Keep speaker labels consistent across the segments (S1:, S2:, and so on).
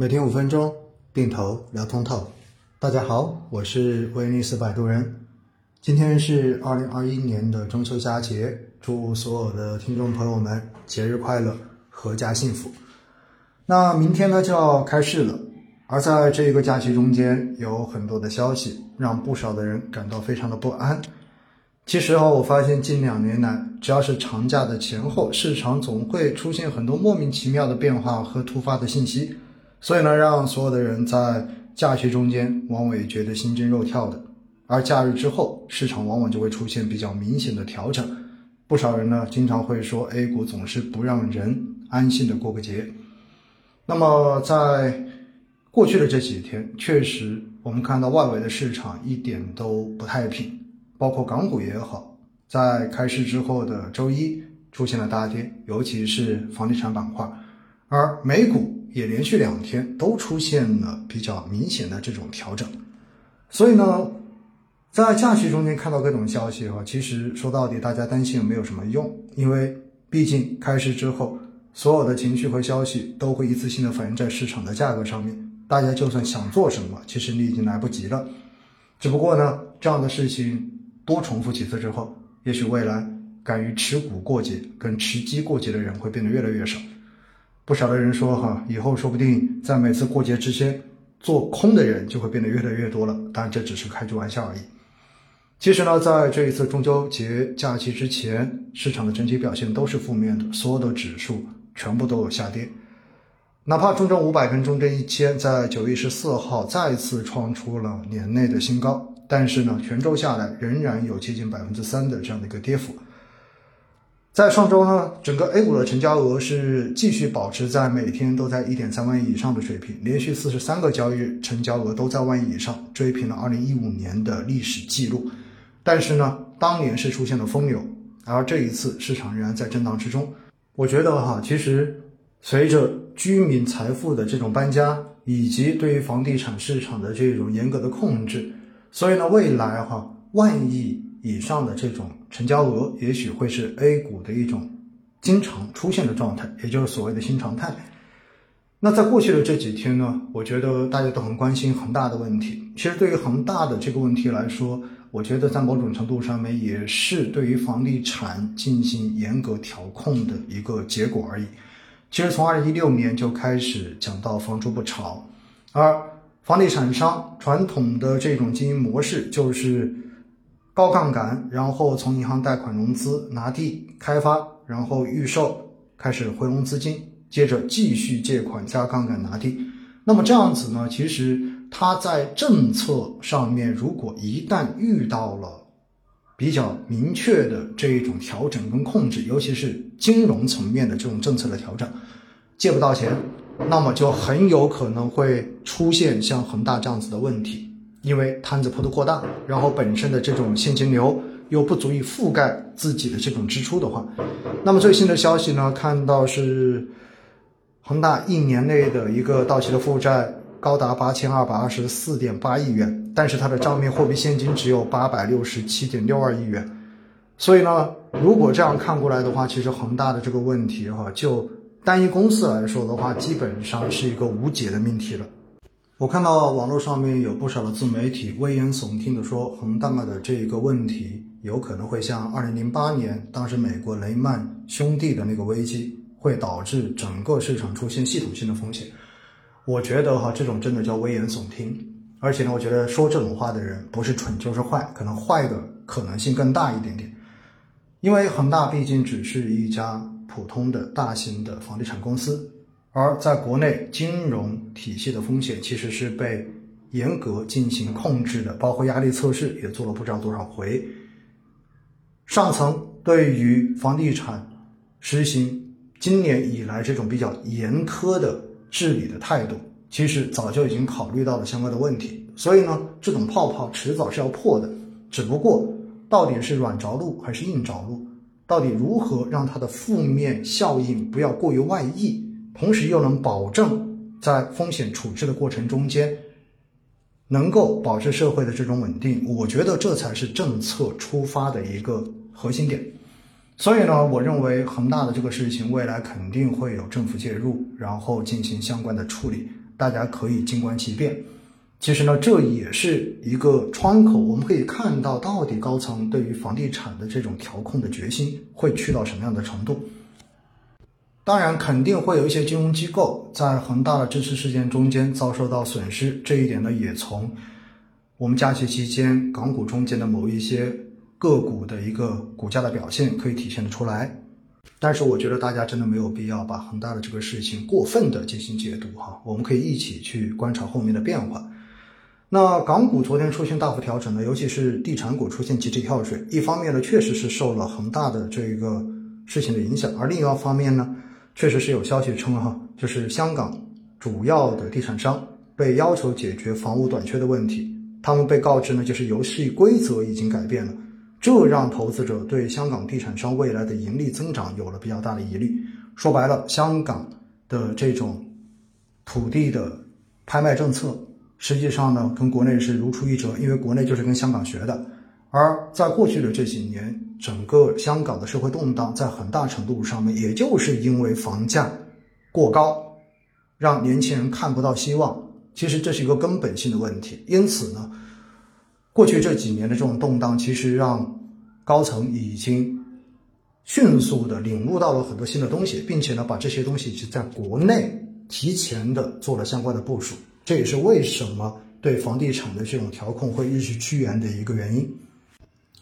S1: 每天五分钟，定投聊通透。大家好，我是威尼斯摆渡人。今天是二零二一年的中秋佳节，祝所有的听众朋友们节日快乐，阖家幸福。那明天呢就要开市了，而在这一个假期中间，有很多的消息让不少的人感到非常的不安。其实啊，我发现近两年来，只要是长假的前后，市场总会出现很多莫名其妙的变化和突发的信息，所以呢，让所有的人在假期中间往往也觉得心惊肉跳的。而假日之后，市场往往就会出现比较明显的调整。不少人呢，经常会说 A 股总是不让人安心的过个节。那么在过去的这几天，确实我们看到外围的市场一点都不太平。包括港股也好，在开市之后的周一出现了大跌，尤其是房地产板块，而美股也连续两天都出现了比较明显的这种调整。所以呢，在假期中间看到各种消息哈，其实说到底大家担心也没有什么用，因为毕竟开市之后，所有的情绪和消息都会一次性的反映在市场的价格上面，大家就算想做什么，其实你已经来不及了。只不过呢，这样的事情。多重复几次之后，也许未来敢于持股过节、跟持机过节的人会变得越来越少。不少的人说，哈，以后说不定在每次过节之前做空的人就会变得越来越多了。当然，这只是开句玩笑而已。其实呢，在这一次中秋节假期之前，市场的整体表现都是负面的，所有的指数全部都有下跌。哪怕中证五百跟中证一千在九月十四号再次创出了年内的新高。但是呢，全周下来仍然有接近百分之三的这样的一个跌幅。在上周呢，整个 A 股的成交额是继续保持在每天都在一点三万亿以上的水平，连续四十三个交易日成交额都在万亿以上，追平了二零一五年的历史记录。但是呢，当年是出现了疯牛，而这一次市场仍然在震荡之中。我觉得哈，其实随着居民财富的这种搬家，以及对于房地产市场的这种严格的控制。所以呢，未来哈万亿以上的这种成交额，也许会是 A 股的一种经常出现的状态，也就是所谓的新常态。那在过去的这几天呢，我觉得大家都很关心恒大的问题。其实对于恒大的这个问题来说，我觉得在某种程度上面也是对于房地产进行严格调控的一个结果而已。其实从二零一六年就开始讲到房住不炒，而房地产商传统的这种经营模式就是高杠杆，然后从银行贷款融资拿地开发，然后预售开始回笼资金，接着继续借款加杠杆拿地。那么这样子呢，其实它在政策上面，如果一旦遇到了比较明确的这一种调整跟控制，尤其是金融层面的这种政策的调整，借不到钱。那么就很有可能会出现像恒大这样子的问题，因为摊子铺的过大，然后本身的这种现金流又不足以覆盖自己的这种支出的话，那么最新的消息呢，看到是恒大一年内的一个到期的负债高达八千二百二十四点八亿元，但是它的账面货币现金只有八百六十七点六二亿元，所以呢，如果这样看过来的话，其实恒大的这个问题哈就。单一公司来说的话，基本上是一个无解的命题了。我看到网络上面有不少的自媒体危言耸听的说，恒大的这个问题有可能会像2008年当时美国雷曼兄弟的那个危机，会导致整个市场出现系统性的风险。我觉得哈，这种真的叫危言耸听。而且呢，我觉得说这种话的人不是蠢就是坏，可能坏的可能性更大一点点。因为恒大毕竟只是一家。普通的大型的房地产公司，而在国内金融体系的风险其实是被严格进行控制的，包括压力测试也做了不知道多少回。上层对于房地产实行今年以来这种比较严苛的治理的态度，其实早就已经考虑到了相关的问题。所以呢，这种泡泡迟早是要破的，只不过到底是软着陆还是硬着陆？到底如何让它的负面效应不要过于外溢，同时又能保证在风险处置的过程中间能够保持社会的这种稳定？我觉得这才是政策出发的一个核心点。所以呢，我认为恒大的这个事情未来肯定会有政府介入，然后进行相关的处理。大家可以静观其变。其实呢，这也是一个窗口，我们可以看到到底高层对于房地产的这种调控的决心会去到什么样的程度。当然，肯定会有一些金融机构在恒大的这次事件中间遭受到损失，这一点呢，也从我们假期期间港股中间的某一些个股的一个股价的表现可以体现的出来。但是，我觉得大家真的没有必要把恒大的这个事情过分的进行解读哈，我们可以一起去观察后面的变化。那港股昨天出现大幅调整呢，尤其是地产股出现集体跳水。一方面呢，确实是受了恒大的这个事情的影响，而另一方面呢，确实是有消息称哈，就是香港主要的地产商被要求解决房屋短缺的问题。他们被告知呢，就是游戏规则已经改变了，这让投资者对香港地产商未来的盈利增长有了比较大的疑虑。说白了，香港的这种土地的拍卖政策。实际上呢，跟国内是如出一辙，因为国内就是跟香港学的。而在过去的这几年，整个香港的社会动荡，在很大程度上面，也就是因为房价过高，让年轻人看不到希望。其实这是一个根本性的问题。因此呢，过去这几年的这种动荡，其实让高层已经迅速的领悟到了很多新的东西，并且呢，把这些东西是在国内提前的做了相关的部署。这也是为什么对房地产的这种调控会日趋严的一个原因，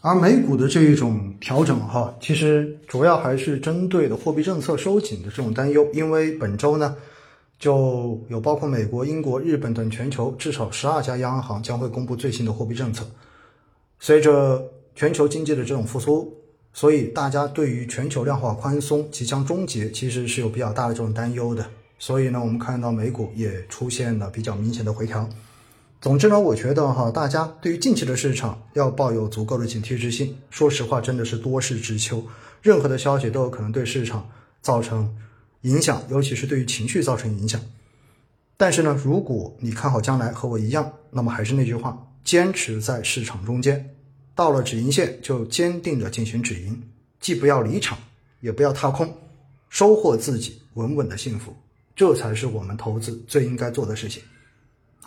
S1: 而美股的这一种调整哈，其实主要还是针对的货币政策收紧的这种担忧，因为本周呢，就有包括美国、英国、日本等全球至少十二家央行将会公布最新的货币政策。随着全球经济的这种复苏，所以大家对于全球量化宽松即将终结，其实是有比较大的这种担忧的。所以呢，我们看到美股也出现了比较明显的回调。总之呢，我觉得哈，大家对于近期的市场要抱有足够的警惕之心。说实话，真的是多事之秋，任何的消息都有可能对市场造成影响，尤其是对于情绪造成影响。但是呢，如果你看好将来和我一样，那么还是那句话，坚持在市场中间，到了止盈线就坚定的进行止盈，既不要离场，也不要踏空，收获自己稳稳的幸福。这才是我们投资最应该做的事情。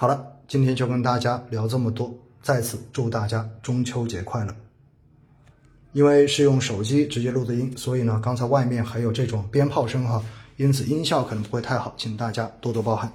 S1: 好了，今天就跟大家聊这么多，在此祝大家中秋节快乐。因为是用手机直接录的音，所以呢，刚才外面还有这种鞭炮声哈，因此音效可能不会太好，请大家多多包涵。